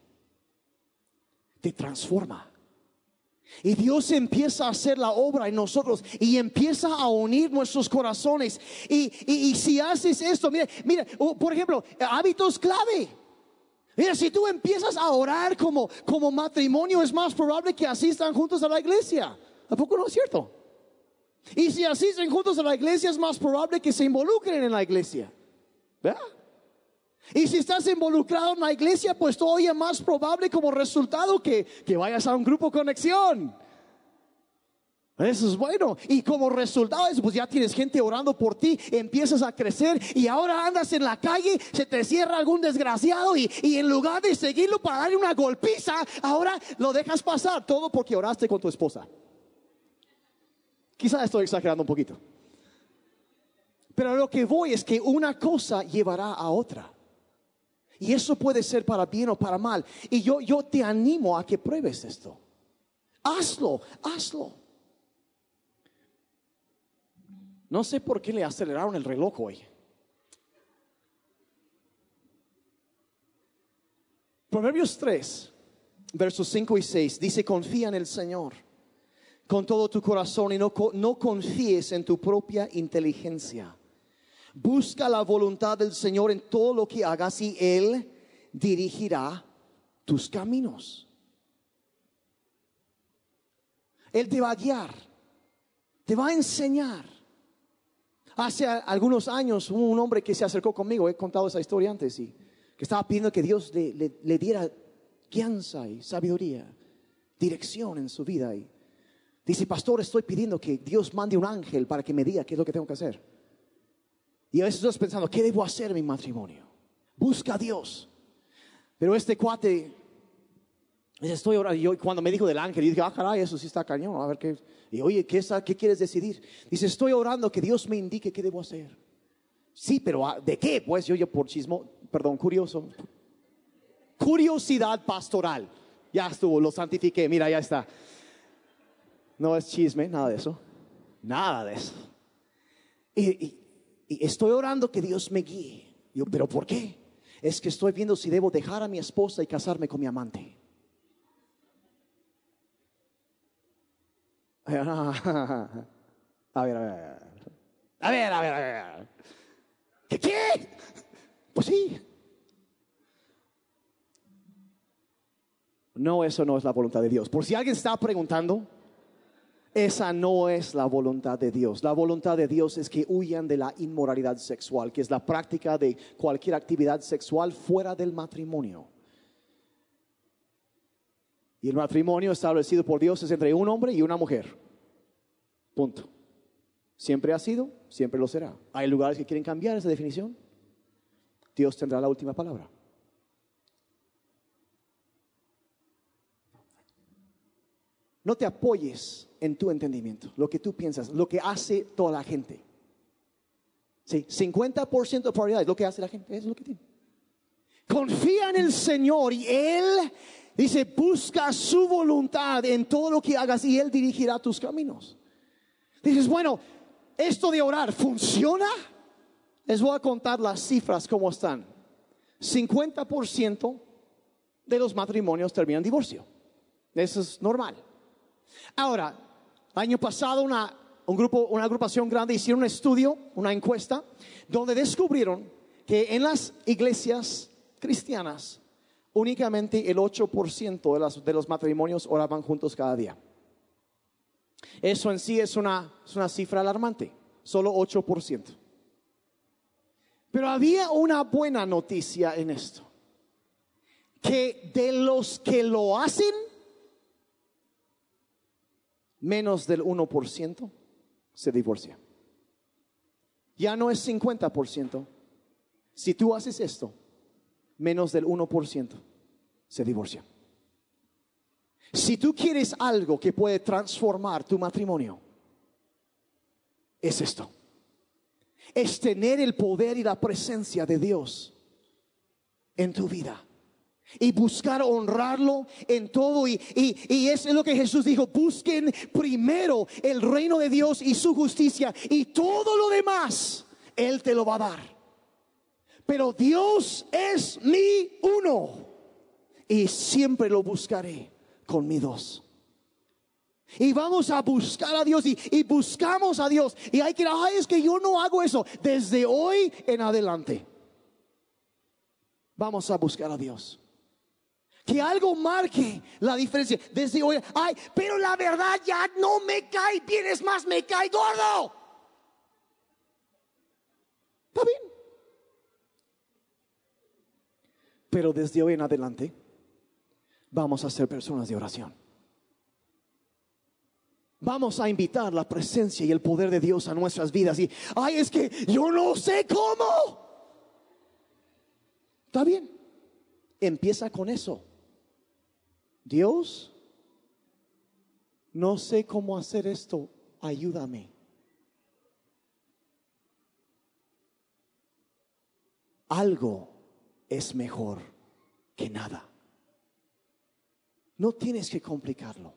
te transforma. Y Dios empieza a hacer la obra en nosotros y empieza a unir nuestros corazones. Y, si haces esto, mira, mira, por ejemplo, hábitos clave. Mira, si tú empiezas a orar como, como matrimonio, es más probable que asistan juntos a la iglesia. ¿A poco no es cierto? Y si asisten juntos a la iglesia, es más probable que se involucren en la iglesia. ¿Verdad? Y si estás involucrado en la iglesia, pues todavía es más probable como resultado que, que vayas a un grupo conexión. Eso es bueno. Y como resultado pues ya tienes gente orando por ti, empiezas a crecer y ahora andas en la calle, se te cierra algún desgraciado y, y en lugar de seguirlo para darle una golpiza, ahora lo dejas pasar todo porque oraste con tu esposa. Quizás estoy exagerando un poquito. Pero lo que voy es que una cosa llevará a otra. Y eso puede ser para bien o para mal. Y yo, yo te animo a que pruebes esto. Hazlo, hazlo. No sé por qué le aceleraron el reloj hoy. Proverbios 3, versos 5 y 6 dice, confía en el Señor con todo tu corazón y no, no confíes en tu propia inteligencia. Busca la voluntad del Señor en todo lo que hagas y Él dirigirá tus caminos. Él te va a guiar, te va a enseñar. Hace algunos años un hombre que se acercó conmigo, he contado esa historia antes, y que estaba pidiendo que Dios le, le diera guianza y sabiduría, dirección en su vida. Y dice, pastor, estoy pidiendo que Dios mande un ángel para que me diga qué es lo que tengo que hacer. Y a veces estás pensando, ¿qué debo hacer en mi matrimonio? Busca a Dios. Pero este cuate, estoy orando, y cuando me dijo del ángel, y dije, ah, caray, eso sí está cañón, a ver qué. Y oye, ¿qué, ¿qué quieres decidir? Dice, estoy orando que Dios me indique qué debo hacer. Sí, pero ah, ¿de qué? Pues yo, yo por chismo, perdón, curioso. Curiosidad pastoral. Ya estuvo, lo santifiqué, mira, ya está. No es chisme, nada de eso. Nada de eso. y estoy orando que Dios me guíe. Yo, pero ¿por qué? Es que estoy viendo si debo dejar a mi esposa y casarme con mi amante. A ver, a ver, a ver. A ver, a ver. ¿Qué? qué? Pues sí. No, eso no es la voluntad de Dios. Por si alguien está preguntando, esa no es la voluntad de Dios. La voluntad de Dios es que huyan de la inmoralidad sexual, que es la práctica de cualquier actividad sexual fuera del matrimonio. Y el matrimonio establecido por Dios es entre un hombre y una mujer. Punto. Siempre ha sido, siempre lo será. Hay lugares que quieren cambiar esa definición. Dios tendrá la última palabra. No te apoyes en tu entendimiento, lo que tú piensas, lo que hace toda la gente. Sí, 50% de probabilidad es lo que hace la gente, es lo que tiene. Confía en el Señor y Él dice, busca su voluntad en todo lo que hagas y Él dirigirá tus caminos. Dices, bueno, esto de orar funciona. Les voy a contar las cifras como están. 50% de los matrimonios terminan en divorcio. Eso es normal. Ahora, año pasado una, un grupo, una agrupación grande hicieron un estudio, una encuesta, donde descubrieron que en las iglesias cristianas únicamente el 8% de, las, de los matrimonios oraban juntos cada día. Eso en sí es una, es una cifra alarmante, solo 8%. Pero había una buena noticia en esto, que de los que lo hacen, menos del 1% se divorcia. Ya no es 50%. Si tú haces esto, menos del 1% se divorcia. Si tú quieres algo que puede transformar tu matrimonio, es esto. Es tener el poder y la presencia de Dios en tu vida y buscar honrarlo en todo. Y, y, eso es lo que Jesús dijo, busquen primero el reino de Dios y su justicia y todo lo demás, Él te lo va a dar. Pero Dios es mi uno y siempre lo buscaré con mi dos. Y vamos a buscar a Dios y, buscamos a Dios. Y hay que, ay, es que yo no hago eso. Desde hoy en adelante. Vamos a buscar a Dios. Que algo marque la diferencia. Desde hoy, ay, pero la verdad ya no me cae bien, es más, me cae gordo. Está bien. Pero desde hoy en adelante, vamos a ser personas de oración. Vamos a invitar la presencia y el poder de Dios a nuestras vidas. Y, ay, es que yo no sé cómo. Está bien. Empieza con eso. Dios, no sé cómo hacer esto, ayúdame. Algo es mejor que nada. No tienes que complicarlo.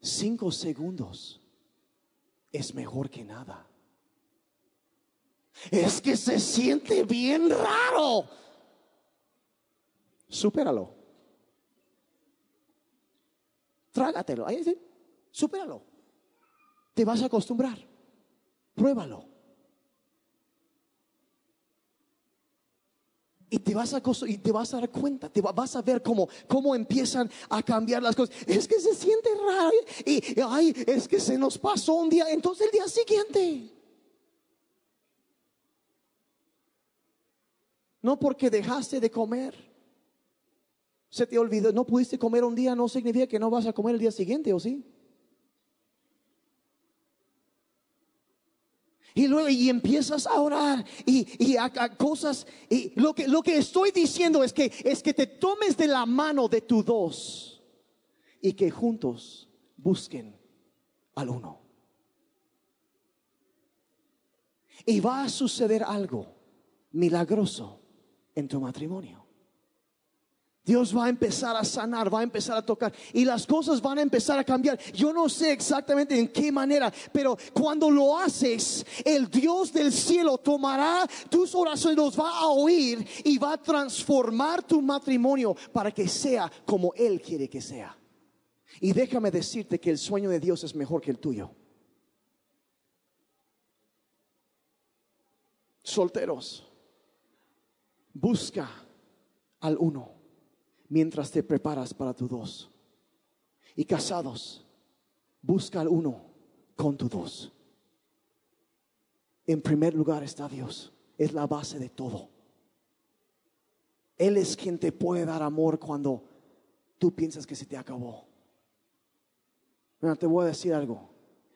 Cinco segundos es mejor que nada. Es que se siente bien raro. Supéralo. Trágatelo. Ahí supéralo. Te vas a acostumbrar. Pruébalo. y te vas a y te vas a dar cuenta, te vas a ver cómo, cómo empiezan a cambiar las cosas. Es que se siente raro y ay, es que se nos pasó un día, entonces el día siguiente. No porque dejaste de comer. Se te olvidó, no pudiste comer un día, no significa que no vas a comer el día siguiente, ¿o sí? Y luego y empiezas a orar y, y a, cosas. Y lo que, lo que estoy diciendo es que, es que te tomes de la mano de tu dos y que juntos busquen al uno. Y va a suceder algo milagroso en tu matrimonio. Dios va a empezar a sanar, va a empezar a tocar y las cosas van a empezar a cambiar. Yo no sé exactamente en qué manera, pero cuando lo haces, el Dios del cielo tomará tus oraciones, los va a oír y va a transformar tu matrimonio para que sea como Él quiere que sea. Y déjame decirte que el sueño de Dios es mejor que el tuyo. Solteros, busca al uno mientras te preparas para tu dos. Y casados, busca al uno con tu dos. En primer lugar está Dios, es la base de todo. Él es quien te puede dar amor cuando tú piensas que se te acabó. Te voy a decir algo.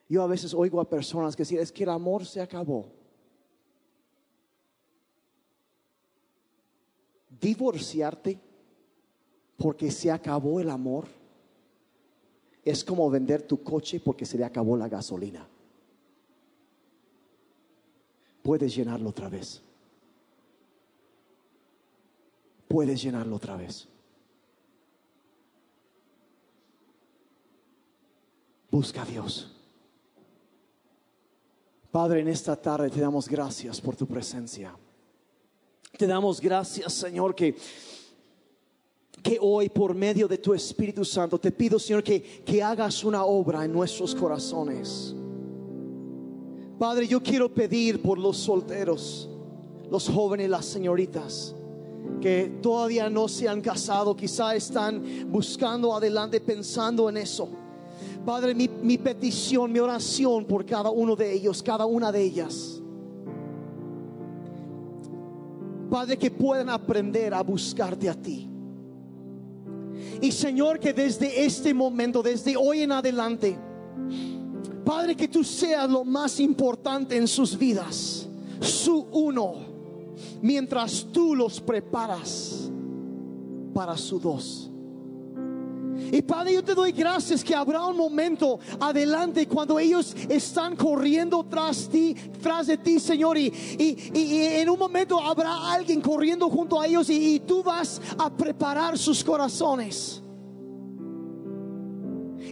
Yo a veces oigo a personas que dicen, es que el amor se acabó. Divorciarte porque se acabó el amor es como vender tu coche porque se le acabó la gasolina. Puedes llenarlo otra vez. Puedes llenarlo otra vez. Busca a Dios. Padre, en esta tarde te damos gracias por tu presencia. Te damos gracias, Señor, que, que hoy por medio de tu Espíritu Santo te pido, Señor, que, que hagas una obra en nuestros corazones. Padre, yo quiero pedir por los solteros, los jóvenes, las señoritas que todavía no se han casado, quizá están buscando adelante pensando en eso. Padre, mi, mi, petición, mi oración por cada uno de ellos, cada una de ellas. Padre, que puedan aprender a buscarte a ti. Y Señor, que desde este momento, desde hoy en adelante, Padre, que tú seas lo más importante en sus vidas, su uno, mientras tú los preparas para su dos. Y Padre, yo te doy gracias que habrá un momento adelante cuando ellos están corriendo tras ti, tras de ti, Señor. Y, y, en un momento habrá alguien corriendo junto a ellos y, y tú vas a preparar sus corazones.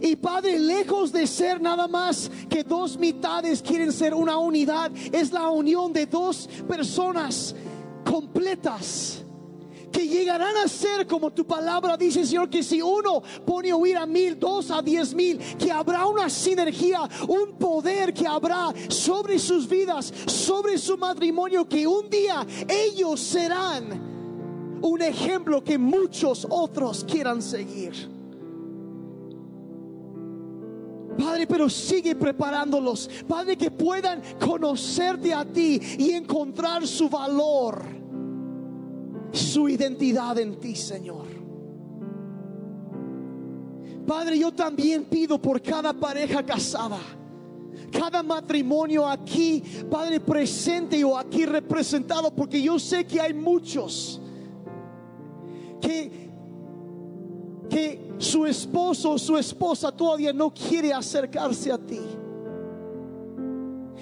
Y Padre, lejos de ser nada más que dos mitades quieren ser una unidad, es la unión de dos personas completas que llegarán a ser como tu palabra dice, Señor, que si uno pone a huir a mil, dos a diez mil, que habrá una sinergia, un poder que habrá sobre sus vidas, sobre su matrimonio, que un día ellos serán un ejemplo que muchos otros quieran seguir. Padre, pero sigue preparándolos. Padre, que puedan conocerte a ti y encontrar su valor su identidad en ti, Señor. Padre, yo también pido por cada pareja casada, cada matrimonio aquí, Padre, presente o aquí representado, porque yo sé que hay muchos que, que su esposo o su esposa todavía no quiere acercarse a ti.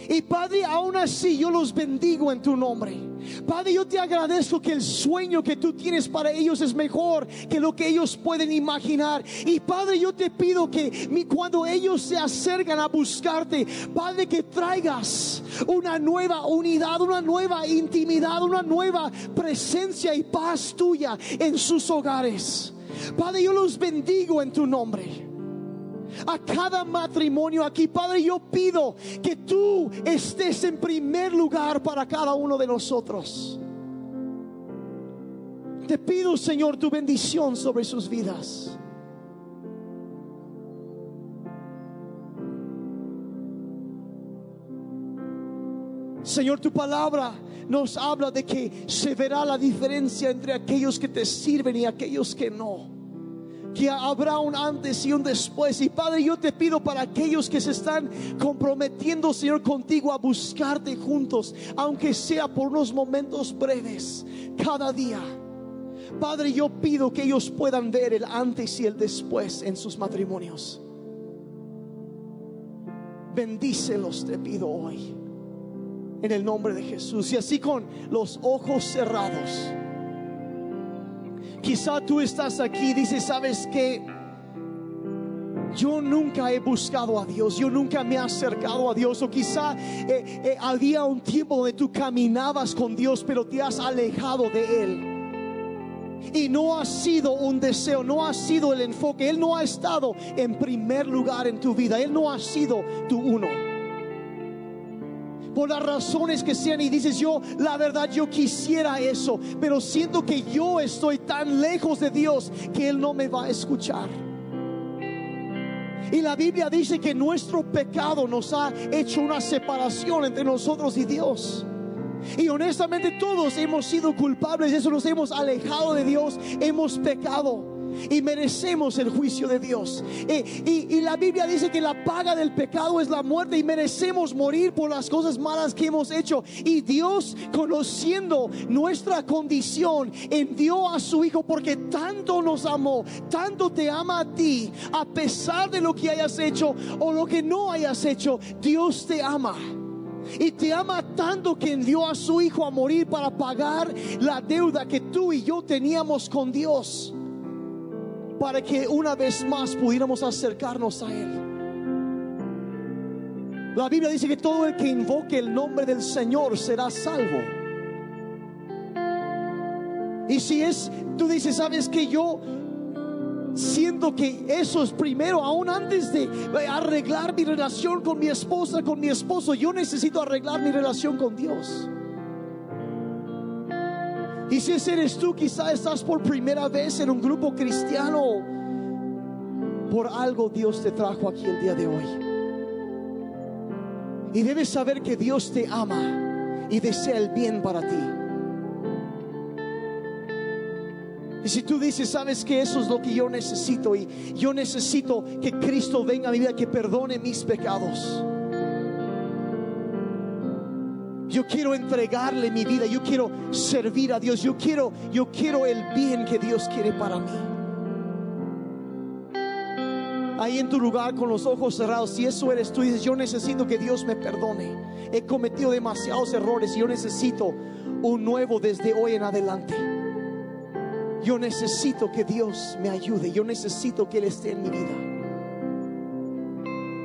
Y Padre, aún así yo los bendigo en tu nombre. Padre, yo te agradezco que el sueño que tú tienes para ellos es mejor que lo que ellos pueden imaginar. Y Padre, yo te pido que cuando ellos se acercan a buscarte, Padre, que traigas una nueva unidad, una nueva intimidad, una nueva presencia y paz tuya en sus hogares. Padre, yo los bendigo en tu nombre a cada matrimonio aquí. Padre, yo pido que tú estés en primer lugar para cada uno de nosotros. Te pido, Señor, tu bendición sobre sus vidas. Señor, tu palabra nos habla de que se verá la diferencia entre aquellos que te sirven y aquellos que no que habrá un antes y un después. Y Padre, yo te pido para aquellos que se están comprometiendo, Señor, contigo a buscarte juntos, aunque sea por unos momentos breves, cada día. Padre, yo pido que ellos puedan ver el antes y el después en sus matrimonios. Bendícelos, te pido hoy, en el nombre de Jesús. Y así con los ojos cerrados. Quizá tú estás aquí y dices, ¿sabes que Yo nunca he buscado a Dios, yo nunca me he acercado a Dios, o quizá eh, eh, había un tiempo donde tú caminabas con Dios, pero te has alejado de Él. Y no ha sido un deseo, no ha sido el enfoque, Él no ha estado en primer lugar en tu vida, Él no ha sido tu uno. Por las razones que sean y dices yo, la verdad yo quisiera eso, pero siento que yo estoy tan lejos de Dios que Él no me va a escuchar. Y la Biblia dice que nuestro pecado nos ha hecho una separación entre nosotros y Dios. Y honestamente todos hemos sido culpables, eso nos hemos alejado de Dios, hemos pecado y merecemos el juicio de Dios. Y, la Biblia dice que la paga del pecado es la muerte y merecemos morir por las cosas malas que hemos hecho. Y Dios, conociendo nuestra condición, envió a su Hijo porque tanto nos amó, tanto te ama a ti, a pesar de lo que hayas hecho o lo que no hayas hecho, Dios te ama. Y te ama tanto que envió a su Hijo a morir para pagar la deuda que tú y yo teníamos con Dios para que una vez más pudiéramos acercarnos a Él. La Biblia dice que todo el que invoque el nombre del Señor será salvo. Y si es, tú dices, sabes que yo siento que eso es primero, aún antes de arreglar mi relación con mi esposa, con mi esposo, yo necesito arreglar mi relación con Dios. Y si ese eres tú, quizás estás por primera vez en un grupo cristiano. Por algo Dios te trajo aquí el día de hoy. Y debes saber que Dios te ama y desea el bien para ti. Y si tú dices, sabes que eso es lo que yo necesito y yo necesito que Cristo venga a mi vida, que perdone mis pecados. Yo quiero entregarle mi vida, yo quiero servir a Dios, yo quiero yo quiero el bien que Dios quiere para mí. Ahí en tu lugar con los ojos cerrados, si eso eres tú dices, yo necesito que Dios me perdone. He cometido demasiados errores y yo necesito un nuevo desde hoy en adelante. Yo necesito que Dios me ayude, yo necesito que Él esté en mi vida.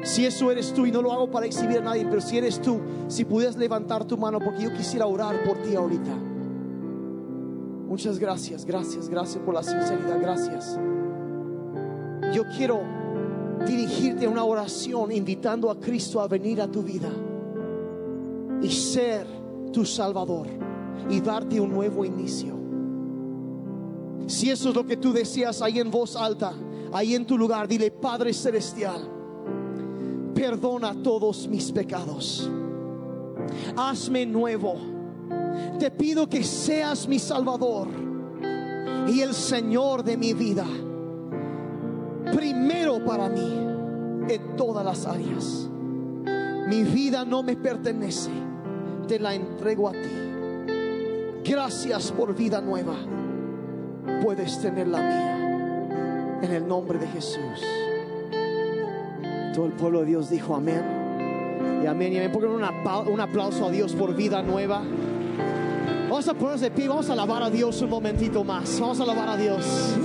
Si eso eres tú y no lo hago para exhibir a nadie, pero si eres tú, si pudieras levantar tu mano porque yo quisiera orar por ti ahorita. Muchas gracias, gracias, gracias por la sinceridad, gracias. Yo quiero dirigirte a una oración invitando a Cristo a venir a tu vida y ser tu Salvador y darte un nuevo inicio. Si eso es lo que tú deseas ahí en voz alta, ahí en tu lugar, dile Padre Celestial perdona todos mis pecados. Hazme nuevo. Te pido que seas mi Salvador y el Señor de mi vida. Primero para mí en todas las áreas. Mi vida no me pertenece, te la entrego a ti. Gracias por vida nueva. Puedes tener la mía en el nombre de Jesús. Todo el pueblo de Dios dijo amén. Y amén y amén. Porque un, aplauso a Dios por vida nueva. Vamos a ponernos de pie, vamos a alabar a Dios un momentito más. Vamos a alabar a Dios.